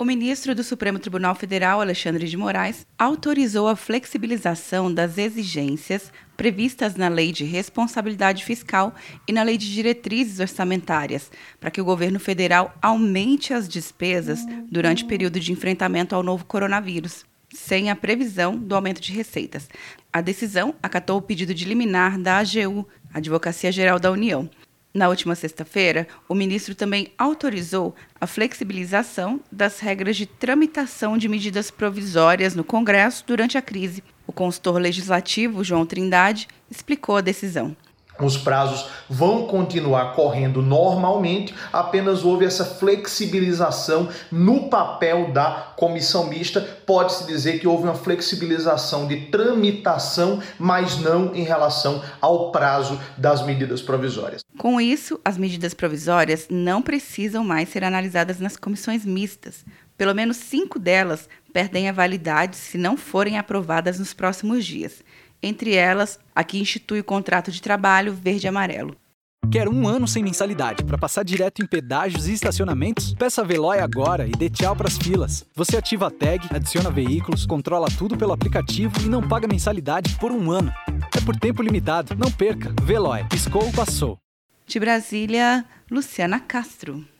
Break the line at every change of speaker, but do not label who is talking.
O ministro do Supremo Tribunal Federal, Alexandre de Moraes, autorizou a flexibilização das exigências previstas na Lei de Responsabilidade Fiscal e na Lei de Diretrizes Orçamentárias, para que o governo federal aumente as despesas durante o período de enfrentamento ao novo coronavírus, sem a previsão do aumento de receitas. A decisão acatou o pedido de liminar da AGU, Advocacia Geral da União na última sexta-feira, o ministro também autorizou a flexibilização das regras de tramitação de medidas provisórias no Congresso durante a crise. O consultor legislativo, João Trindade, explicou a decisão
os prazos vão continuar correndo normalmente, apenas houve essa flexibilização no papel da comissão mista. Pode-se dizer que houve uma flexibilização de tramitação, mas não em relação ao prazo das medidas provisórias.
Com isso, as medidas provisórias não precisam mais ser analisadas nas comissões mistas. Pelo menos cinco delas perdem a validade se não forem aprovadas nos próximos dias entre elas a que institui o contrato de trabalho verde-amarelo.
Quer um ano sem mensalidade para passar direto em pedágios e estacionamentos? Peça a Veloy agora e dê tchau para as filas. Você ativa a tag, adiciona veículos, controla tudo pelo aplicativo e não paga mensalidade por um ano. É por tempo limitado. Não perca. Veloy. Piscou, passou.
De Brasília, Luciana Castro.